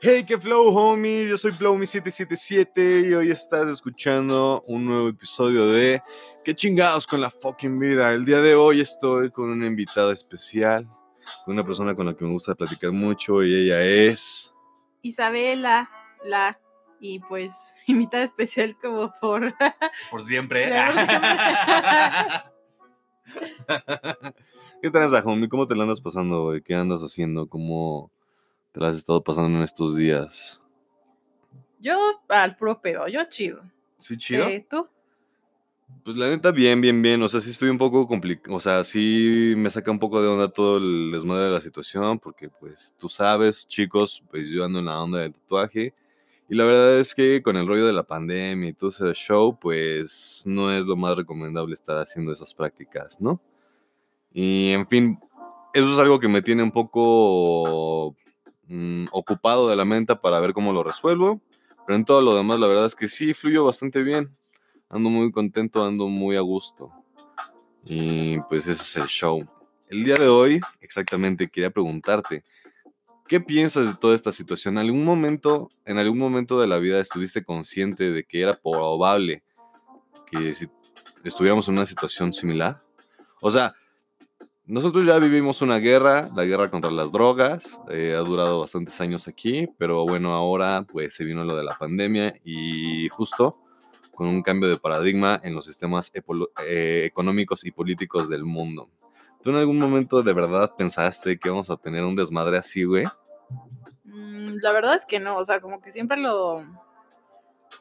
Hey, qué flow, homies. Yo soy Flowmy777 y hoy estás escuchando un nuevo episodio de ¿Qué chingados con la fucking vida? El día de hoy estoy con una invitada especial, con una persona con la que me gusta platicar mucho y ella es. Isabela, la. Y pues, invitada especial como por. Por siempre. Por ¿Qué tal, homie? ¿Cómo te la andas pasando hoy? ¿Qué andas haciendo? ¿Cómo te la has estado pasando en estos días? Yo al puro pedo, yo chido. ¿Sí, chido? Sí, ¿Tú? Pues la neta, bien, bien, bien. O sea, sí estoy un poco complicado. O sea, sí me saca un poco de onda todo el desmadre de la situación, porque pues tú sabes, chicos, pues yo ando en la onda del tatuaje. Y la verdad es que con el rollo de la pandemia y todo ese show, pues no es lo más recomendable estar haciendo esas prácticas, ¿no? Y en fin, eso es algo que me tiene un poco mm, ocupado de la mente para ver cómo lo resuelvo. Pero en todo lo demás, la verdad es que sí, fluyo bastante bien. Ando muy contento, ando muy a gusto. Y pues ese es el show. El día de hoy, exactamente, quería preguntarte, ¿qué piensas de toda esta situación? ¿En algún momento, en algún momento de la vida estuviste consciente de que era probable que estuviéramos en una situación similar? O sea, nosotros ya vivimos una guerra, la guerra contra las drogas, eh, ha durado bastantes años aquí, pero bueno, ahora pues se vino lo de la pandemia y justo con un cambio de paradigma en los sistemas eh, económicos y políticos del mundo. ¿Tú en algún momento de verdad pensaste que íbamos a tener un desmadre así, güey? Mm, la verdad es que no, o sea, como que siempre lo,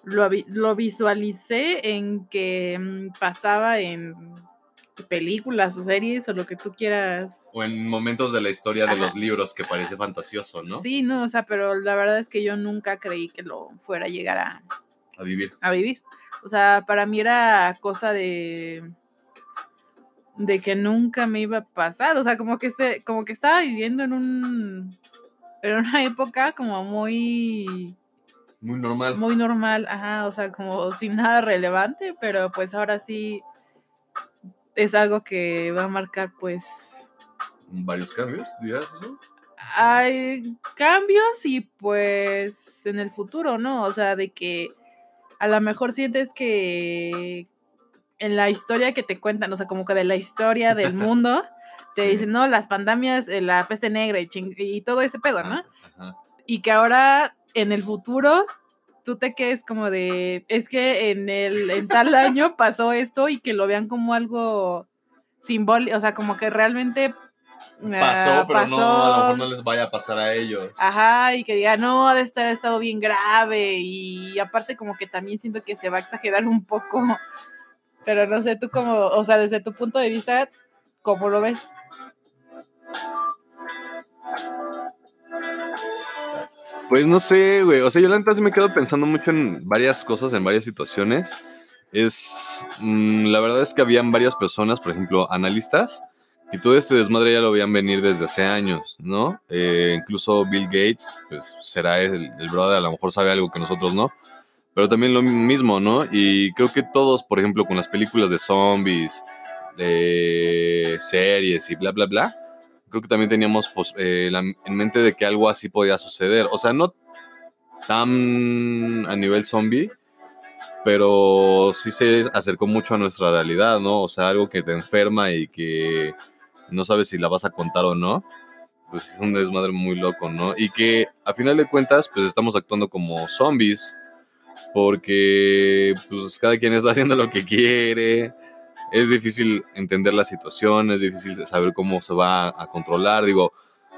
lo, lo visualicé en que mm, pasaba en películas o series o lo que tú quieras. O en momentos de la historia de los libros que parece fantasioso, ¿no? Sí, no, o sea, pero la verdad es que yo nunca creí que lo fuera a llegar a, a vivir. A vivir. O sea, para mí era cosa de de que nunca me iba a pasar, o sea, como que este, como que estaba viviendo en un en una época como muy muy normal. Muy normal, ajá, o sea, como sin nada relevante, pero pues ahora sí es algo que va a marcar pues varios cambios, dirás eso. Hay cambios y pues en el futuro, ¿no? O sea, de que a lo mejor sientes que en la historia que te cuentan, o sea, como que de la historia del mundo, te dicen, no, las pandemias, eh, la peste negra y, y todo ese pedo, ¿no? Y que ahora en el futuro tú te quedes como de, es que en el en tal año pasó esto y que lo vean como algo simbólico, o sea, como que realmente pasó, ah, pero no, a lo mejor no les vaya a pasar a ellos. Ajá, y que diga, no, ha de estar estado bien grave y aparte como que también siento que se va a exagerar un poco, pero no sé, tú como, o sea, desde tu punto de vista, ¿cómo lo ves? Pues no sé, güey. O sea, yo la neta me quedo pensando mucho en varias cosas, en varias situaciones. Es. Mm, la verdad es que habían varias personas, por ejemplo, analistas, y todo este desmadre ya lo veían venir desde hace años, ¿no? Eh, incluso Bill Gates, pues será el, el brother, a lo mejor sabe algo que nosotros no. Pero también lo mismo, ¿no? Y creo que todos, por ejemplo, con las películas de zombies, de series y bla, bla, bla, creo que también teníamos pues, eh, en mente de que algo así podía suceder. O sea, no tan a nivel zombie, pero sí se acercó mucho a nuestra realidad, ¿no? O sea, algo que te enferma y que no sabes si la vas a contar o no. Pues es un desmadre muy loco, ¿no? Y que a final de cuentas, pues estamos actuando como zombies, porque pues cada quien está haciendo lo que quiere es difícil entender la situación, es difícil saber cómo se va a controlar. Digo,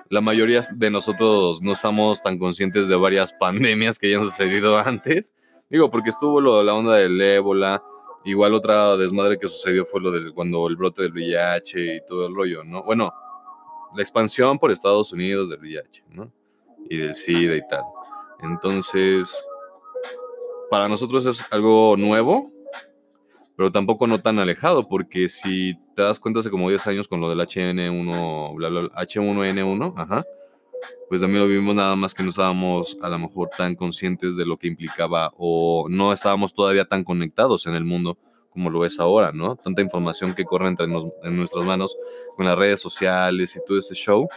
la mayoría de nosotros no estamos tan conscientes de varias pandemias que ya han sucedido antes. Digo, porque estuvo lo, la onda del ébola, igual otra desmadre que sucedió fue lo del cuando el brote del VIH y todo el rollo, ¿no? Bueno, la expansión por Estados Unidos del VIH, ¿no? Y del SIDA y tal. Entonces, para nosotros es algo nuevo, pero tampoco no tan alejado, porque si te das cuenta hace como 10 años con lo del HN1, bla, bla, H1N1, ajá, pues también lo vimos nada más que no estábamos a lo mejor tan conscientes de lo que implicaba o no estábamos todavía tan conectados en el mundo como lo es ahora, ¿no? Tanta información que corre entre nos- en nuestras manos con las redes sociales y todo ese show,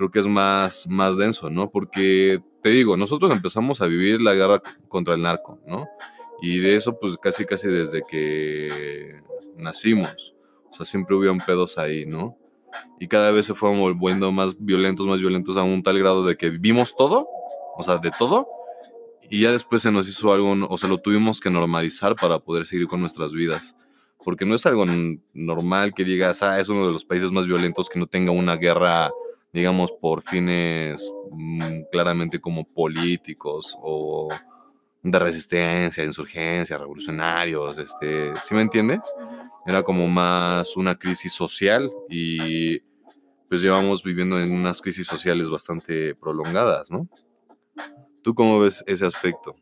creo que es más, más denso, ¿no? Porque, te digo, nosotros empezamos a vivir la guerra contra el narco, ¿no? Y de eso, pues casi, casi desde que nacimos. O sea, siempre hubieron pedos ahí, ¿no? Y cada vez se fueron volviendo más violentos, más violentos a un tal grado de que vimos todo, o sea, de todo, y ya después se nos hizo algo, o sea, lo tuvimos que normalizar para poder seguir con nuestras vidas. Porque no es algo normal que digas, ah, es uno de los países más violentos que no tenga una guerra, digamos, por fines mm, claramente como políticos o de resistencia, insurgencia, revolucionarios, este, ¿sí me entiendes? Era como más una crisis social y pues llevamos viviendo en unas crisis sociales bastante prolongadas, ¿no? ¿Tú cómo ves ese aspecto?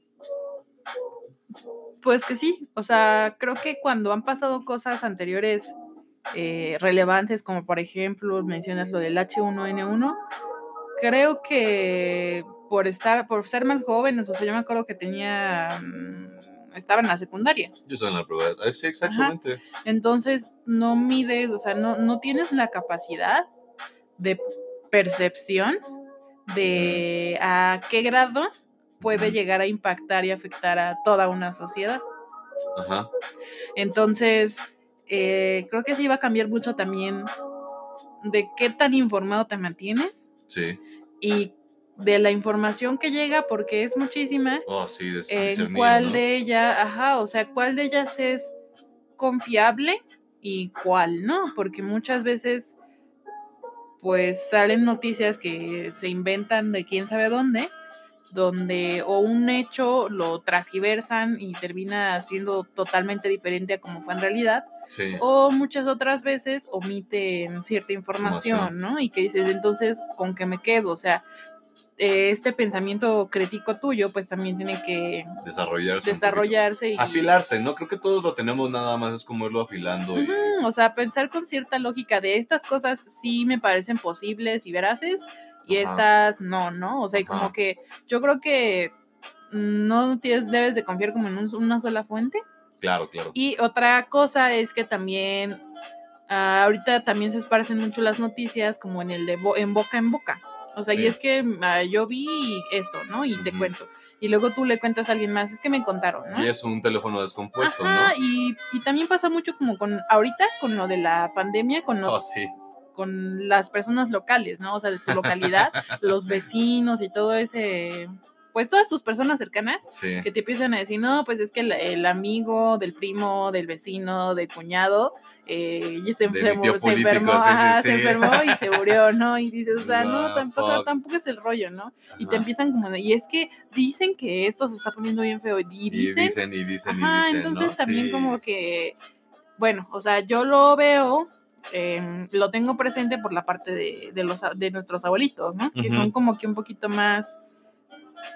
Pues que sí, o sea, creo que cuando han pasado cosas anteriores eh, relevantes, como por ejemplo mencionas lo del H1N1, creo que por estar, por ser más jóvenes, o sea, yo me acuerdo que tenía, mm, estaba en la secundaria, Yo estoy en la prueba. Ah, Sí, exactamente. entonces no mides, o sea, no, no tienes la capacidad de percepción de a qué grado puede llegar a impactar y afectar a toda una sociedad. Ajá. Entonces, eh, creo que sí va a cambiar mucho también de qué tan informado te mantienes Sí. y de la información que llega, porque es muchísima, Oh, sí, de en discernir, cuál ¿no? de ella, ajá, o sea, cuál de ellas es confiable y cuál no, porque muchas veces pues salen noticias que se inventan de quién sabe dónde, donde o un hecho lo transgiversan y termina siendo totalmente diferente a como fue en realidad, Sí. o muchas otras veces omiten cierta información, Información. ¿no? Y que dices, entonces, ¿con qué me quedo? O sea, eh, este pensamiento crítico tuyo, pues también tiene que Desarrollarse. desarrollarse y... Afilarse, ¿no? Creo que todos lo tenemos nada más, es como irlo afilando. y- o sea, pensar con cierta lógica de estas cosas sí me parecen posibles y veraces y Ajá. estas no, ¿no? O sea, y como Ajá. que yo creo que no tienes, debes de confiar como en un- una sola fuente. Claro, claro. Y otra cosa es que también ah, ahorita también se esparcen mucho las noticias como en el de bo- en boca en boca. O sea, Sí. y es que ah, yo vi esto, ¿no? Y te cuento. Y luego tú le cuentas a alguien más, es que me contaron, ¿no? Y es un teléfono descompuesto, Ajá, ¿no? y, y también pasa mucho como con ahorita, con lo de la pandemia, con, lo- Oh, sí. Con las personas locales, ¿no? O sea, de tu localidad, los vecinos y todo ese, pues todas tus personas cercanas Sí. que te empiezan a decir, no, pues es que el, el amigo del primo, del vecino, del cuñado, eh, ya se enfermó, se político, enfermó, sí, sí, ajá, se enfermó y se murió, ¿no? Y dices, o sea, no, tampoco, fuck. tampoco es el rollo, ¿no? Y te empiezan como, y es que dicen que esto se está poniendo bien feo, y Y dicen, dicen y dicen y Ajá, dicen. entonces ¿no? también como que, bueno, o sea, yo lo veo, em, lo tengo presente por la parte de, de los, de nuestros abuelitos, ¿no? Que son como que un poquito más,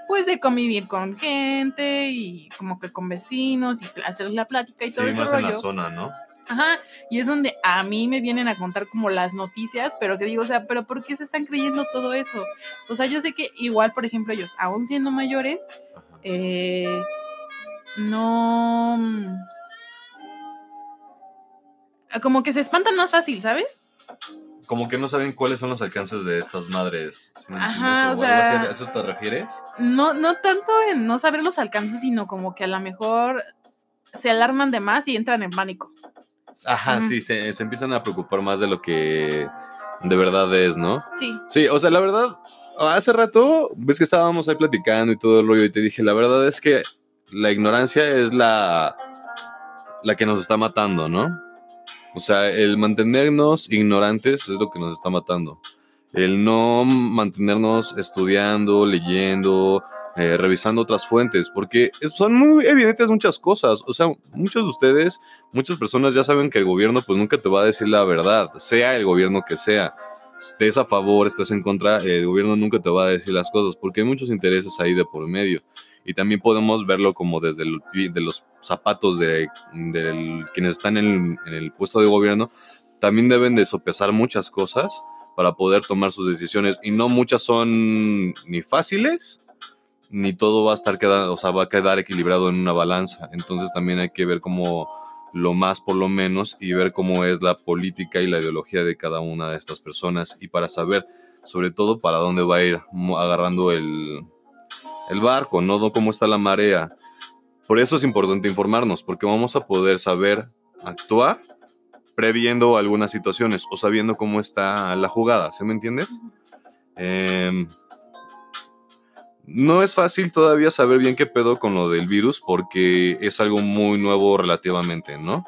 pues, de convivir con gente y como que con vecinos y hacer la plática y Sí, todo ese más en la zona, ¿no? Ajá, y es donde a mí me vienen a contar como las noticias, pero que digo, o sea, pero ¿por qué se están creyendo todo eso? O sea, yo sé que igual, por ejemplo, ellos, aún siendo mayores, eh, no como que se espantan más fácil, ¿sabes? Como que no saben cuáles son los alcances de estas madres. ¿sí me Ajá, o sea- ¿A eso te refieres? No, no tanto en no saber los alcances, sino como que a lo mejor se alarman de más y entran en pánico. Ajá, sí, se, se empiezan a preocupar más de lo que de verdad es, ¿no? Sí. Sí, o sea, la verdad, hace rato, ves que estábamos ahí platicando y todo el rollo y te dije, la verdad es que la ignorancia es la, la que nos está matando, ¿no? O sea, el mantenernos ignorantes es lo que nos está matando. El no mantenernos estudiando, leyendo, eh, revisando otras fuentes, porque son muy evidentes muchas cosas. O sea, muchos de ustedes, muchas personas ya saben que el gobierno pues nunca te va a decir la verdad, sea el gobierno que sea. Estés a favor, estés en contra, el gobierno nunca te va a decir las cosas, porque hay muchos intereses ahí de por medio. Y también podemos verlo como desde los zapatos de, quienes están en, el puesto de gobierno, también deben de sopesar muchas cosas para poder tomar sus decisiones. Y no muchas son ni fáciles, ni todo va a estar quedando, o sea, va a quedar equilibrado en una balanza. Entonces también hay que ver cómo, lo más por lo menos y ver cómo es la política y la ideología de cada una de estas personas y para saber sobre todo para dónde va a ir agarrando el, el barco, no cómo está la marea. Por eso es importante informarnos, porque vamos a poder saber actuar previendo algunas situaciones o sabiendo cómo está la jugada, ¿se me entiendes? Em, no es fácil todavía saber bien qué pedo con lo del virus porque es algo muy nuevo relativamente, ¿no?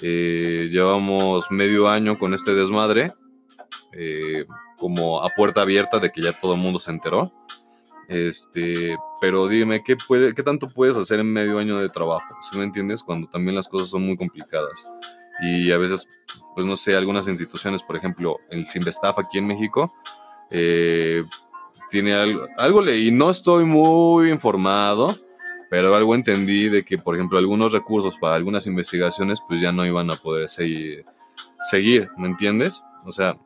Eh, llevamos medio año con este desmadre, eh, como a puerta abierta de que ya todo el mundo se enteró. Este, pero dime, ¿qué, puede, ¿qué tanto puedes hacer en medio año de trabajo? ¿Sí me entiendes? Cuando también las cosas son muy complicadas. Y a veces, pues no sé, algunas instituciones, por ejemplo, el Simvestaf aquí en México, eh, tiene algo, algo leí, no estoy muy informado, pero algo entendí de que, por ejemplo, algunos recursos para algunas investigaciones, pues ya no iban a poder seguir, seguir ¿me entiendes? O sea,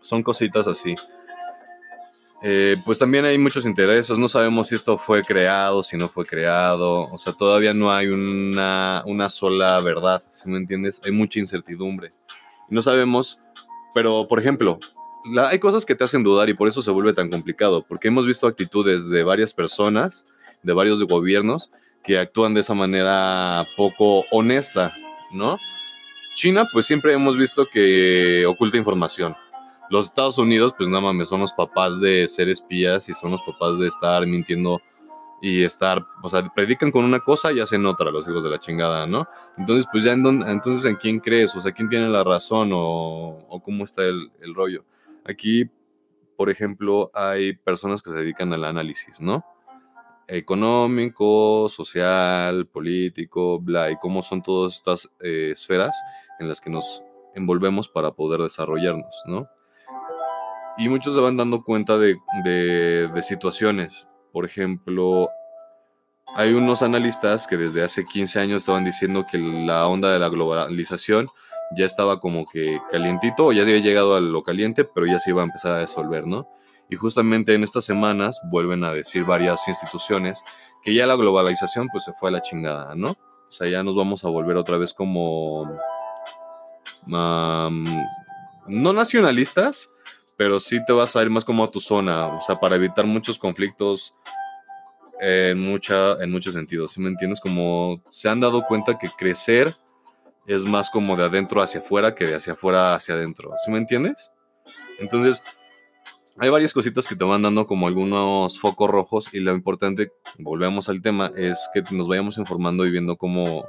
son cositas así. Eh, pues también hay muchos intereses, no sabemos si esto fue creado, si no fue creado, o sea, todavía no hay una, sola verdad, si me entiendes? Hay mucha incertidumbre. no sabemos, pero por ejemplo, hay cosas que te hacen dudar y por eso se vuelve tan complicado, porque hemos visto actitudes de varias personas, de varios gobiernos, que actúan de esa manera poco honesta, ¿no? China, pues siempre hemos visto que oculta información los Estados Unidos, pues nada más son los papás de ser espías y son los papás de estar mintiendo y estar, o sea, predican con una cosa y hacen otra los hijos de la chingada, ¿no? Entonces, pues ya en entonces en quién crees, o sea, quién tiene la razón o, o cómo está el, el, rollo. Aquí, por ejemplo, hay personas que se dedican al análisis, ¿no? Económico, social, político, bla, y cómo son todas estas eh, esferas en las que nos envolvemos para poder desarrollarnos, ¿no? Y muchos se van dando cuenta de, situaciones. Por ejemplo, hay unos analistas que desde hace 15 años estaban diciendo que la onda de la globalización ya estaba como que calientito, o ya había llegado a lo caliente, pero ya se iba a empezar a disolver, ¿no? Y justamente en estas semanas vuelven a decir varias instituciones que ya la globalización pues se fue a la chingada, ¿no? O sea, ya nos vamos a volver otra vez como... no nacionalistas, pero sí te vas a ir más como a tu zona, o sea, para evitar muchos conflictos en, mucha, en muchos sentidos, ¿sí me entiendes? Como se han dado cuenta que crecer es más como de adentro hacia afuera que de hacia afuera hacia adentro, ¿sí me entiendes? Entonces, hay varias cositas que te van dando como algunos focos rojos y lo importante, volvemos al tema, es que nos vayamos informando y viendo cómo,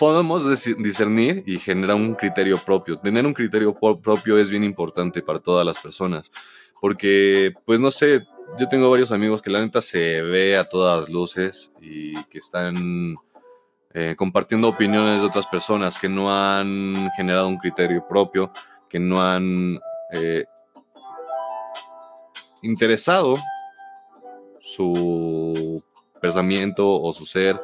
podemos discernir y generar un criterio propio. Tener un criterio propio es bien importante para todas las personas, porque, pues no sé, yo tengo varios amigos que la neta se ve a todas luces y que están eh, compartiendo opiniones de otras personas que no han generado un criterio propio, que no han eh, interesado su pensamiento o su ser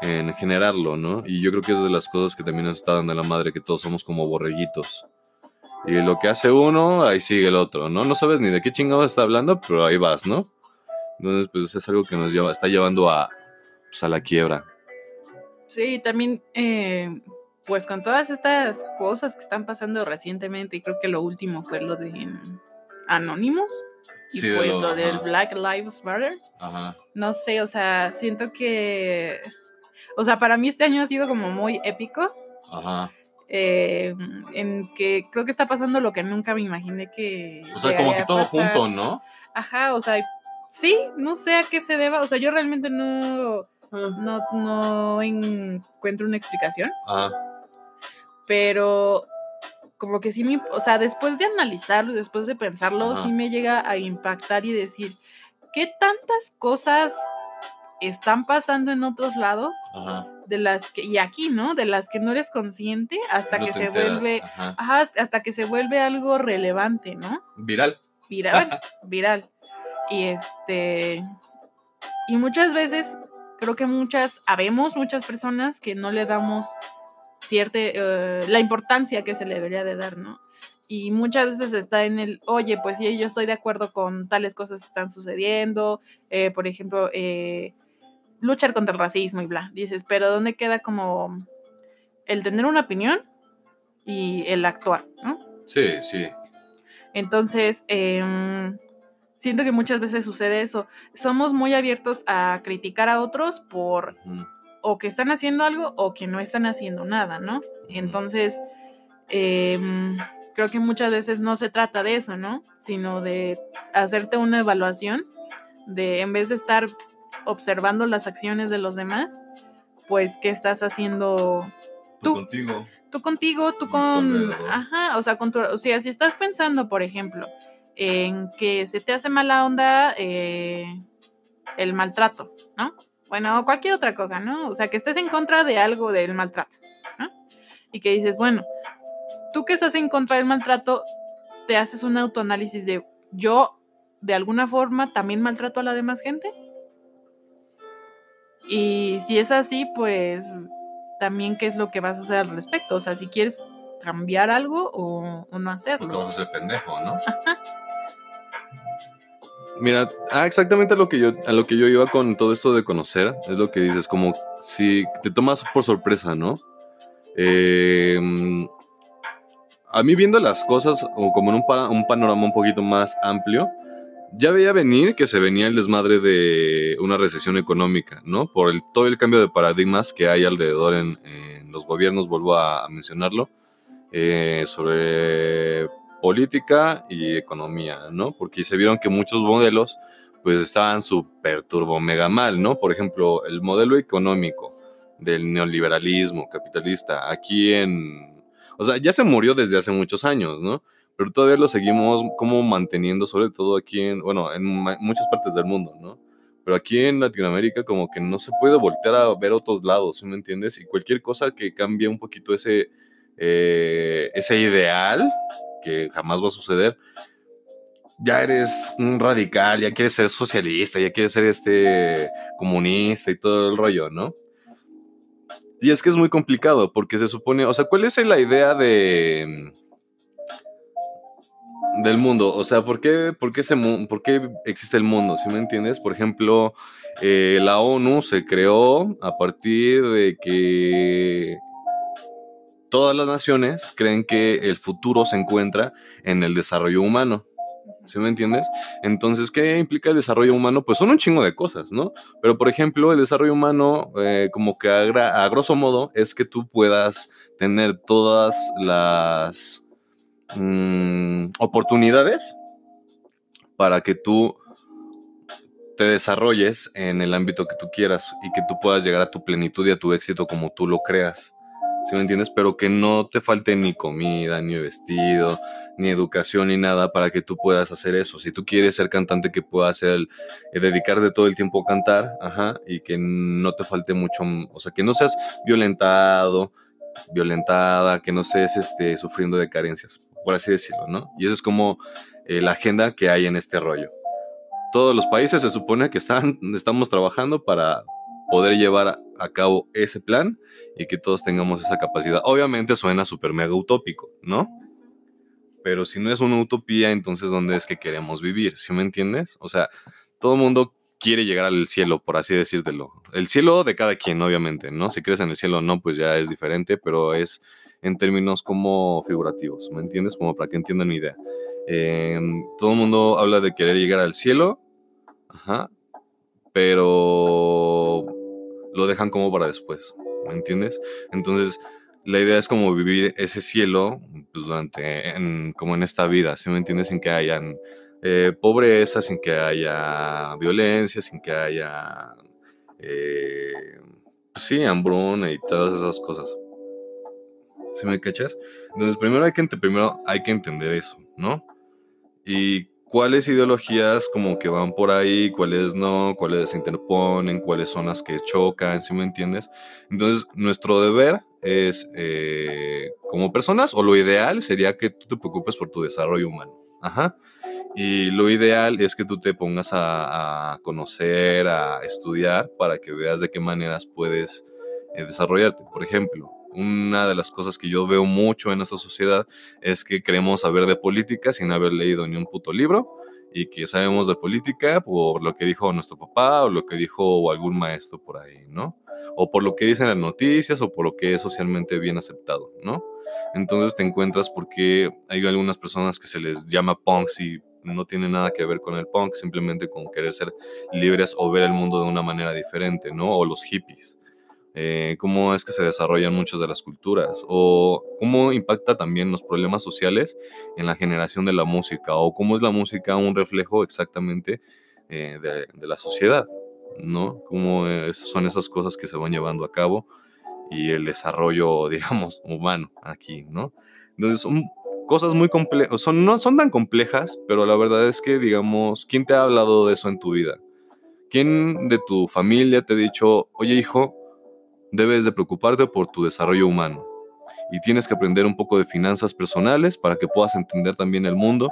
en generarlo, ¿no? Y yo creo que es de las cosas que también nos está dando la madre, que todos somos como borreguitos. Y lo que hace uno, ahí sigue el otro, ¿no? No sabes ni de qué chingado está hablando, pero ahí vas, ¿no? Entonces, pues es algo que nos lleva, está llevando a, pues, a la quiebra. Sí, también, eh, pues con todas estas cosas que están pasando recientemente, y creo que lo último fue lo de Anonymous. Y pues lo, del Black Lives Matter. Ajá. No sé, o sea, siento que o sea, para mí este año ha sido como muy épico. Ajá. Eh, en que creo que está pasando lo que nunca me imaginé que. O sea, como que todo junto, ¿no? Ajá, o sea, sí, no sé a qué se deba. O sea, yo realmente no. No, no encuentro una explicación. Ajá. Pero como que sí me, o sea, después de analizarlo, después de pensarlo, sí me llega a impactar y decir, ¿qué tantas cosas están pasando en otros lados, de las que, y aquí, ¿no? De las que no eres consciente hasta que se vuelve, hasta que se vuelve algo relevante, ¿no? Viral. Viral, viral. Y este, y muchas veces, creo que muchas, habemos muchas personas que no le damos cierta, eh, la importancia que se le debería de dar, ¿no? y muchas veces está en el, oye, pues sí, yo estoy de acuerdo con tales cosas que están sucediendo, eh, por ejemplo, eh, luchar contra el racismo y bla. Dices, pero ¿dónde queda como el tener una opinión y el actuar, ¿no? Sí, sí. Entonces, em, siento que muchas veces sucede eso. Somos muy abiertos a criticar a otros por o que están haciendo algo o que no están haciendo nada, ¿no? Entonces, em, creo que muchas veces no se trata de eso, ¿no? Sino de hacerte una evaluación de en vez de estar observando las acciones de los demás, pues qué estás haciendo Tú. contigo. tú contigo, tú Y tu con, ajá, o sea, con tu, o sea, si estás pensando, por ejemplo, en que se te hace mala onda eh, el maltrato, ¿no? Bueno, o cualquier otra cosa, ¿no? O sea, que estés en contra de algo del maltrato, ¿no? Y que dices, bueno, tú que estás en contra del maltrato, te haces un autoanálisis de yo, de alguna forma, también maltrato a la demás gente. Y si es así, pues también qué es lo que vas a hacer al respecto. O sea, si quieres cambiar algo o, o no hacerlo. a ser pendejo, ¿no? Mira, ah, exactamente a lo que yo a lo que yo iba con todo esto de conocer, es lo que dices, como si te tomas por sorpresa, ¿no? Eh, a mí viendo las cosas o como en un, pa- un panorama un poquito más amplio, ya veía venir que se venía el desmadre de una recesión económica, ¿no? Por todo el cambio de paradigmas que hay alrededor en, los gobiernos, vuelvo a, a mencionarlo, eh, sobre política y economía, ¿no? Porque se vieron que muchos modelos pues estaban súper turbo mega mal, ¿no? Por ejemplo, el modelo económico del neoliberalismo capitalista aquí en... O sea, ya se murió desde hace muchos años, ¿no? Pero todavía lo seguimos como manteniendo, sobre todo aquí en, bueno, en muchas partes del mundo, ¿no? Pero aquí en Latinoamérica como que no se puede voltear a ver otros lados, ¿sí me entiendes? Y cualquier cosa que cambie un poquito ese, eh, ese ideal, que jamás va a suceder, ya eres un radical, ya quieres ser socialista, ya quieres ser este comunista y todo el rollo, ¿no? Y es que es muy complicado porque se supone, o sea, ¿cuál es la idea de del mundo? O sea, ¿por qué, por qué, por qué existe el mundo? ¿Sí me entiendes? Por ejemplo, eh, la ONU se creó a partir de que todas las naciones creen que el futuro se encuentra en el desarrollo humano. ¿Sí me entiendes? Entonces, ¿qué implica el desarrollo humano? Pues son un chingo de cosas, ¿no? Pero, por ejemplo, el desarrollo humano, eh, como que a, a grosso modo, es que tú puedas tener todas las mm, oportunidades para que tú te desarrolles en el ámbito que tú quieras y que tú puedas llegar a tu plenitud y a tu éxito como tú lo creas. ¿Sí me entiendes? Pero que no te falte ni comida, ni vestido, ni educación, ni nada para que tú puedas hacer eso. Si tú quieres ser cantante, que puedas ser el, eh, dedicarte todo el tiempo a cantar, ajá, y que no te falte mucho, o sea, que no seas violentado, violentada, que no estés este, sufriendo de carencias, por así decirlo, ¿no? Y eso es como eh, la agenda que hay en este rollo. Todos los países se supone que están, estamos trabajando para poder llevar a, cabo ese plan y que todos tengamos esa capacidad. Obviamente suena súper mega utópico, ¿no? Pero si no es una utopía, entonces ¿dónde es que queremos vivir? ¿Sí me entiendes? O sea, todo el mundo quiere llegar al cielo, por así decírtelo. El cielo de cada quien, obviamente, ¿no? Si crees en el cielo o no, pues ya es diferente, pero es en términos como figurativos, ¿me entiendes? Como para que entiendan mi idea. Eh, todo el mundo habla de querer llegar al cielo, ajá, pero lo dejan como para después, ¿me entiendes? Entonces, la idea es como vivir ese cielo, pues durante, en- como en esta vida, ¿sí me entiendes? Sin que hayan eh, pobreza, sin que haya violencia, sin que haya, eh, pues sí, hambruna y todas esas cosas. ¿Sí me cachas? Entonces, primero hay que, primero hay que entender eso, ¿no? Y cuáles ideologías como que van por ahí, cuáles no, cuáles se interponen, cuáles son las que chocan, ¿sí me entiendes? Entonces, nuestro deber es, eh, como personas, o lo ideal sería que tú te preocupes por tu desarrollo humano. Ajá. Y lo ideal es que tú te pongas a, a conocer, a estudiar, para que veas de qué maneras puedes eh, desarrollarte. Por ejemplo, una de las cosas que yo veo mucho en esta sociedad es que queremos saber de política sin haber leído ni un puto libro y que sabemos de política por lo que dijo nuestro papá o lo que dijo algún maestro por ahí, ¿no? O por lo que dicen las noticias o por lo que es socialmente bien aceptado, ¿no? Entonces te encuentras porque hay algunas personas que se les llama punks y no tiene nada que ver con el punk, simplemente con querer ser libres o ver el mundo de una manera diferente, ¿no? O los hippies. Eh, cómo es que se desarrollan muchas de las culturas, o cómo impacta también los problemas sociales en la generación de la música, o cómo es la música un reflejo exactamente eh, de, la sociedad, ¿no? Cómo son esas cosas que se van llevando a cabo y el desarrollo, digamos, humano aquí, ¿no? Entonces, son cosas muy complejas, son, no son tan complejas, pero la verdad es que, digamos, ¿quién te ha hablado de eso en tu vida? ¿Quién de tu familia te ha dicho, oye hijo, debes de preocuparte por tu desarrollo humano y tienes que aprender un poco de finanzas personales para que puedas entender también el mundo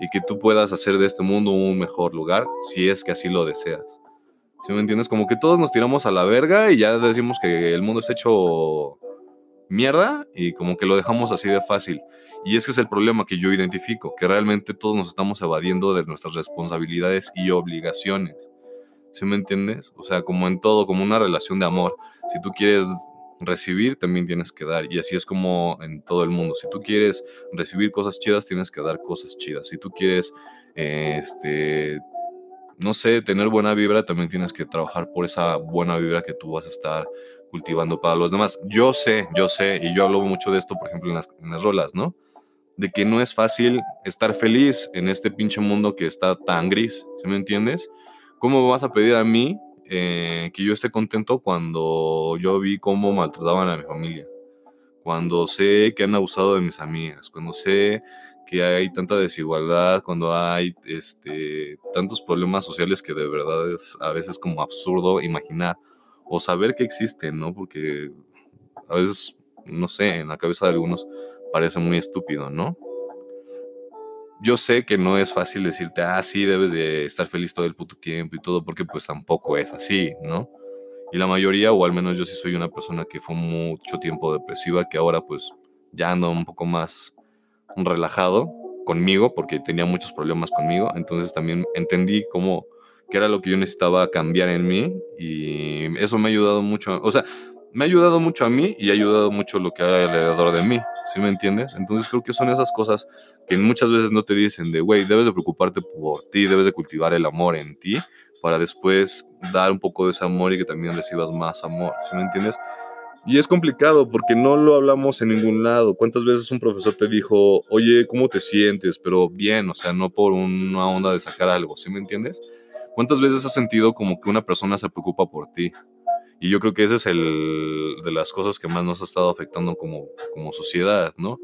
y que tú puedas hacer de este mundo un mejor lugar si es que así lo deseas. ¿Sí me entiendes? Como que todos nos tiramos a la verga y ya decimos que el mundo es hecho mierda y como que lo dejamos así de fácil. Y es que es el problema que yo identifico, que realmente todos nos estamos evadiendo de nuestras responsabilidades y obligaciones. ¿Sí me entiendes? O sea, como en todo, como una relación de amor. Si tú quieres recibir, también tienes que dar. Y así es como en todo el mundo. Si tú quieres recibir cosas chidas, tienes que dar cosas chidas. Si tú quieres, este, no sé, tener buena vibra, también tienes que trabajar por esa buena vibra que tú vas a estar cultivando para los demás. Yo sé, yo sé, y yo hablo mucho de esto, por ejemplo, en las, en las rolas, ¿no? De que no es fácil estar feliz en este pinche mundo que está tan gris, ¿sí me entiendes? ¿Cómo vas a pedir a mí eh, que yo esté contento cuando yo vi cómo maltrataban a mi familia? Cuando sé que han abusado de mis amigas, cuando sé que hay tanta desigualdad, cuando hay este, tantos problemas sociales que de verdad es a veces como absurdo imaginar o saber que existen, ¿no? Porque a veces, no sé, en la cabeza de algunos parece muy estúpido, ¿no? yo sé que no es fácil decirte, ah, sí, debes de estar feliz todo el puto tiempo y todo, porque pues tampoco es así, ¿no? Y la mayoría, o al menos yo sí soy una persona que fue mucho tiempo depresiva, que ahora pues ya ando un poco más relajado conmigo, porque tenía muchos problemas conmigo, entonces también entendí cómo, qué era lo que yo necesitaba cambiar en mí y eso me ha ayudado mucho, o sea, me ha ayudado mucho a mí y ha ayudado mucho lo que hay alrededor de mí, ¿sí me entiendes? Entonces creo que son esas cosas que muchas veces no te dicen de, güey, debes de preocuparte por ti, debes de cultivar el amor en ti para después dar un poco de ese amor y que también recibas más amor, ¿sí me entiendes? Y es complicado porque no lo hablamos en ningún lado. ¿Cuántas veces un profesor te dijo, oye, ¿cómo te sientes? Pero bien, o sea, no por una onda de sacar algo, ¿sí me entiendes? ¿Cuántas veces has sentido como que una persona se preocupa por ti? Y yo creo que ese es el de las cosas que más nos ha estado afectando como, como sociedad, ¿no?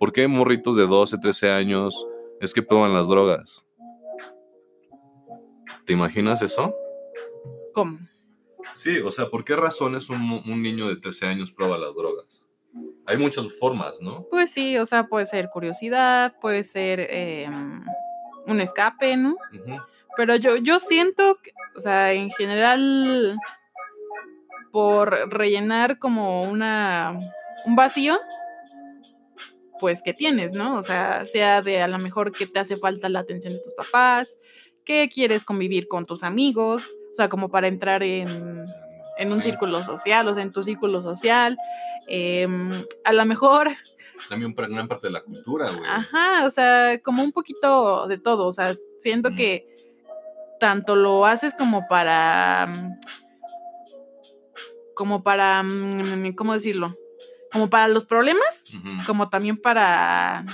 ¿Por qué morritos de 12, 13 años es que prueban las drogas? ¿Te imaginas eso? ¿Cómo? Sí, o sea, ¿por qué razones un, un niño de 13 años prueba las drogas? Hay muchas formas, ¿no? Pues sí, o sea, puede ser curiosidad, puede ser em, un escape, ¿no? Pero yo, yo siento, que, o sea, en general por rellenar como una un vacío pues que tienes, ¿no? O sea, sea de a lo mejor que te hace falta la atención de tus papás, que quieres convivir con tus amigos, o sea, como para entrar en, en un círculo social, o sea, en tu círculo social. Em, a lo mejor... También una gran parte de la cultura, güey. Ajá, o sea, como un poquito de todo, o sea, siento que tanto lo haces como para como para, mm, ¿cómo decirlo? Como para los problemas, como también para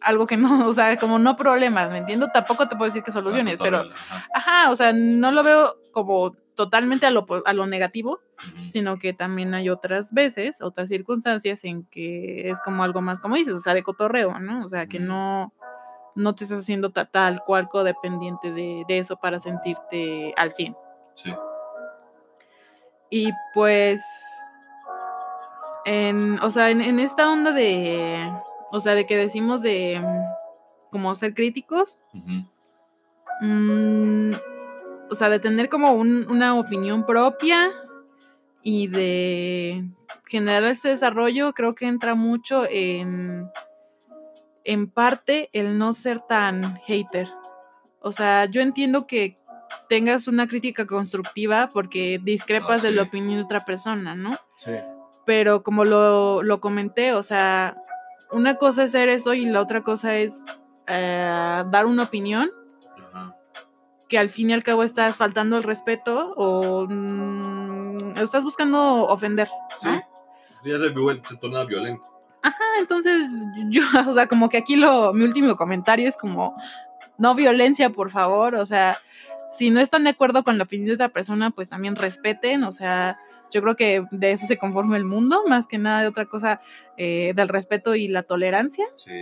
algo que no, o sea, como no problemas, ¿me entiendo? Tampoco te puedo decir que soluciones, pero, ajá. o sea, no lo veo como totalmente a lo, a lo negativo, sino que también hay otras veces, otras circunstancias en que es como algo más, como dices, o sea, de cotorreo, ¿no? O sea, que no, no te estás haciendo tal cual codependiente de, de eso para sentirte al 100. Sí. Y pues, en, o sea, en, esta onda de, o sea, de que decimos de como ser críticos, mm, o sea, de tener como una opinión propia y de generar este desarrollo, creo que entra mucho en, en parte el no ser tan hater. O sea, yo entiendo que tengas una crítica constructiva porque discrepas de la opinión de otra persona, ¿no? Sí. Pero como lo, lo comenté, o sea, una cosa es ser eso y la otra cosa es eh, dar una opinión que al fin y al cabo estás faltando el respeto o mm, estás buscando ofender. Sí. ¿no? Ya se, se torna violento. Ah, entonces yo, o sea, como que aquí lo, mi último comentario es como, no violencia, por favor, o sea, si no están de acuerdo con la opinión de otra persona, pues también respeten, o sea, yo creo que de eso se conforma el mundo, más que nada de otra cosa, eh, del respeto y la tolerancia, Sí.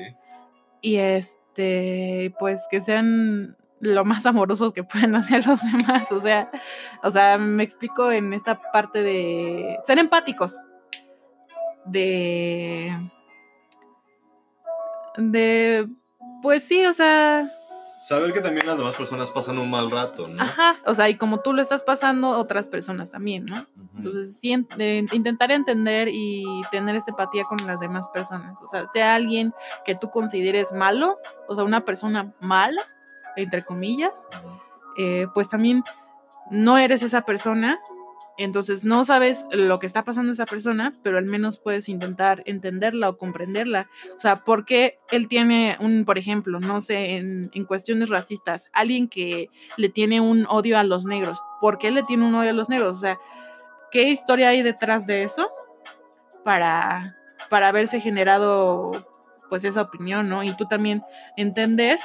y este, pues que sean lo más amorosos que puedan hacer los demás, o sea, o sea, me explico en esta parte de ser empáticos, de, de, pues sí, o sea, Saber que también las demás personas pasan un mal rato, ¿no? ajá, o sea, y como tú lo estás pasando, otras personas también, ¿no? Entonces, sí, eh, intentar entender y tener esa empatía con las demás personas. O sea, sea alguien que tú consideres malo, o sea, una persona mala, entre comillas, eh, pues también no eres esa persona. Entonces no sabes lo que está pasando esa persona, pero al menos puedes intentar entenderla o comprenderla. O sea, ¿por qué él tiene un, por ejemplo, no sé, en, en cuestiones racistas, alguien que le tiene un odio a los negros? ¿Por qué le tiene un odio a los negros? O sea, ¿qué historia hay detrás de eso para, para haberse generado pues esa opinión, ¿no? Y tú también entender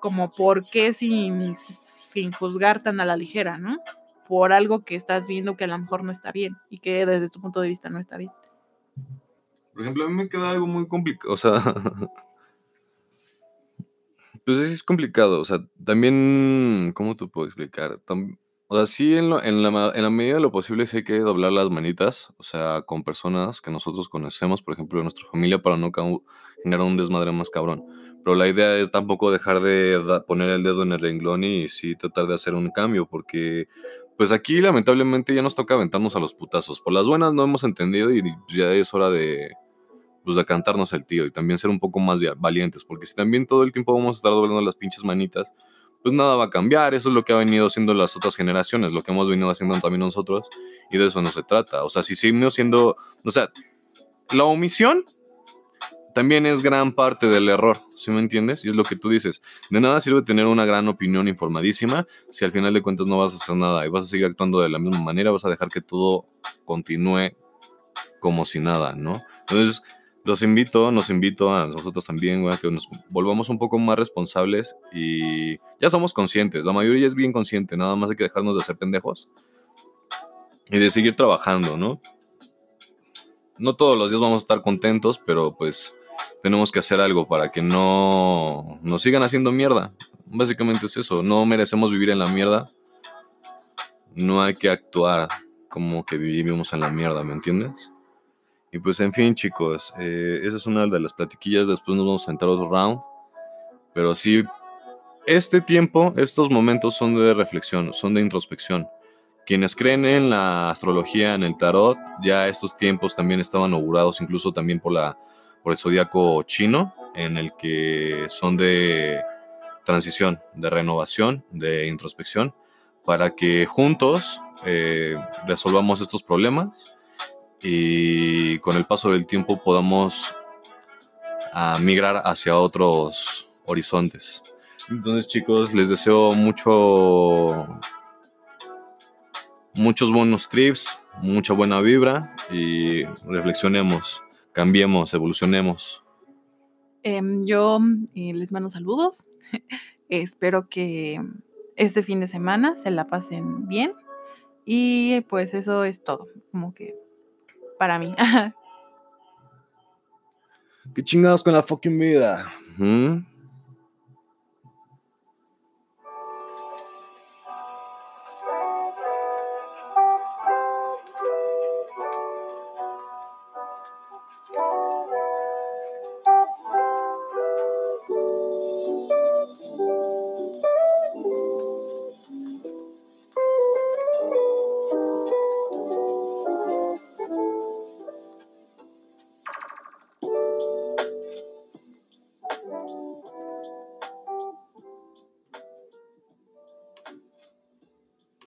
como por qué sin, sin juzgar tan a la ligera, ¿no? Por algo que estás viendo que a lo mejor no está bien y que desde tu punto de vista no está bien. Por ejemplo, a mí me queda algo muy complicado. O sea. Pues es complicado. O sea, también. ¿Cómo te puedo explicar? O sea, sí, en, lo- en la, en la medida de lo posible, sí hay que doblar las manitas. O sea, con personas que nosotros conocemos, por ejemplo, de nuestra familia, para no generar un desmadre más cabrón. Pero la idea es tampoco dejar de poner el dedo en el renglón y sí tratar de hacer un cambio, porque. Pues aquí lamentablemente ya nos toca aventarnos a los putazos. Por las buenas no hemos entendido y ya es hora de, pues de cantarnos el tío y también ser un poco más valientes, porque si también todo el tiempo vamos a estar doblando las pinches manitas, pues nada va a cambiar, eso es lo que ha venido haciendo las otras generaciones, lo que hemos venido haciendo también nosotros, y de eso no se trata, o sea, si seguimos siendo, o sea, la omisión también es gran parte del error, ¿sí me entiendes? Y es lo que tú dices, de nada sirve tener una gran opinión informadísima si al final de cuentas no vas a hacer nada y vas a seguir actuando de la misma manera, vas a dejar que todo continúe como si nada, ¿no? Entonces, los invito, nos invito a nosotros también, güey, que nos volvamos un poco más responsables y ya somos conscientes, la mayoría es bien consciente, nada más hay que dejarnos de hacer pendejos y de seguir trabajando, ¿no? No todos los días vamos a estar contentos, pero pues tenemos que hacer algo para que no nos sigan haciendo mierda. Básicamente es eso, no merecemos vivir en la mierda, no hay que actuar como que vivimos en la mierda, ¿me entiendes? Y pues en fin, chicos, eh, esa es una de las platiquillas. Después nos vamos a entrar otro round. Pero sí, este tiempo, estos momentos son de reflexión, son de introspección. Quienes creen en la astrología, en el tarot, ya estos tiempos también estaban augurados, incluso también por, la, por el zodiaco chino, en el que son de transición, de renovación, de introspección, para que juntos eh, resolvamos estos problemas y con el paso del tiempo podamos ah, migrar hacia otros horizontes. Entonces, chicos, les deseo mucho muchos buenos trips, mucha buena vibra y reflexionemos, cambiemos, evolucionemos. Em, yo eh, les mando saludos. Espero que este fin de semana se la pasen bien. Y pues eso es todo, como que para mí. ¿Qué chingados con la fucking vida? ¿Mm?